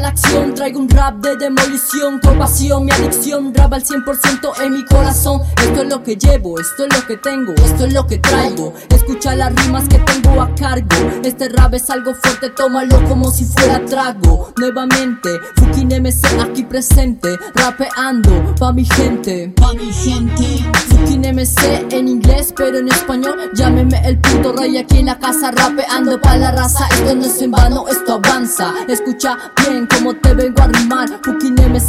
la acción. Traigo un rap de demolición Con pasión, mi adicción Rap al 100% en mi corazón. Esto es lo que llevo, esto es lo que tengo Esto es lo que traigo. Escucha las rimas que tengo a cargo. Este rap es algo fuerte, tómalo como si fuera trago. Nuevamente, Fucking MC aquí presente Rapeando pa' mi gente. Pa' mi gente. Fucking MC en inglés pero en español. Llámeme el puto rey aquí en la casa Rapeando pa' la raza. Esto no es en vano, esto avanza. Escucha bien como te vengo a rimar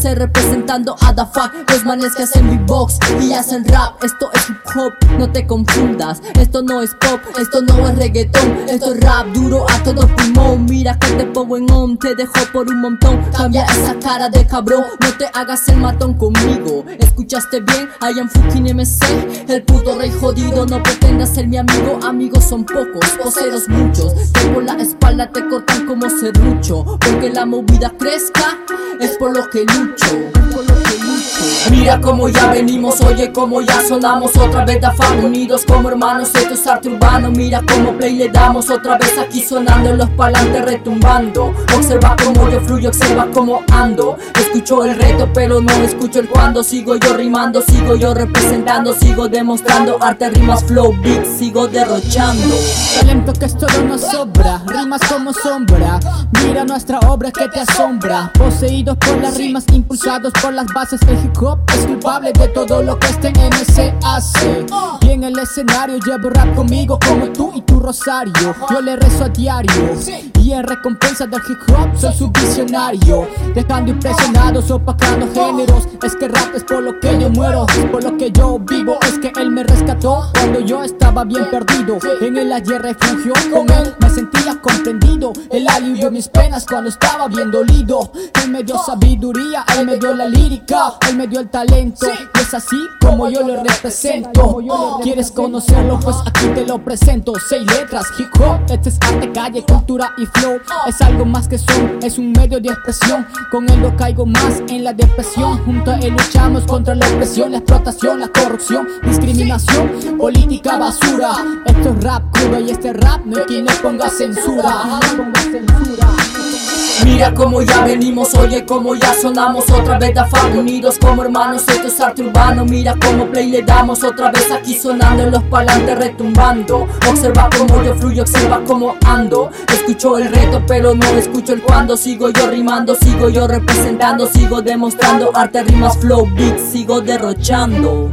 Representando a the fuck. Los manes que hacen beatbox y hacen rap Esto es hip hop, no te confundas. Esto no es pop, esto no es reggaetón Esto es rap duro a todo pulmón. Mira que te pongo en on, te dejo por un montón. Cambia esa cara de cabrón, no te hagas el matón conmigo. ¿Escuchaste bien? I am fucking MC El puto rey jodido, no pretendas ser mi amigo. Amigos son pocos, poseros muchos. Por la espalda te cortan como serrucho. Porque la movida crezca, es por lo que lucho Es Mira como ya venimos, oye como ya sonamos Otra vez da fan unidos como hermanos, esto es arte urbano Mira como play le damos otra vez aquí sonando los palantes retumbando Observa como yo fluyo, observa como ando Escucho el reto pero no escucho el cuando Sigo yo rimando, sigo yo representando Sigo demostrando arte, rimas, flow, beat Sigo derrochando Talento que esto no nos sobra, rimas como sombra. Mira nuestra obra que te asombra. Poseídos por las rimas, impulsados por las bases. El es culpable de todo lo que este MC hace. Y en el escenario llevo rap conmigo como tú y tu rosario. Yo le rezo a diario. Y en recompensa del hip hop soy su visionario. Dejando impresionados, opacando géneros. Es que rap es por lo que yo muero, por lo que yo vivo. Es que él me rescató cuando yo estaba bien perdido. En el ayer refugio con él me sentía comprendido. Él alivió mis penas cuando estaba bien dolido. Él me dio sabiduría, él me dio la lírica, él me dio el talento. Y es así como yo lo represento. ¿Quieres conocerlo? Pues aquí te lo presento. Seis letras, hip hop, este es arte, calle, cultura y flow. Es algo más que son, es un medio de expresión. Con él no caigo más en la depresión. Junto a él luchamos contra la opresión, la explotación, la corrupción, discriminación, política basura. Esto es rap crudo y este rap no hay quien le ponga censura. Mira como ya venimos, oye como ya sonamos. Otra vez da fan unidos como hermanos, esto es arte urbano. Mira como play le damos otra vez aquí sonando En los palantes retumbando. Observa como yo fluyo, observa como ando. Escucho el reto pero no escucho el cuando. Sigo yo rimando, sigo yo representando Sigo demostrando arte, rimas, flow, beat Sigo derrochando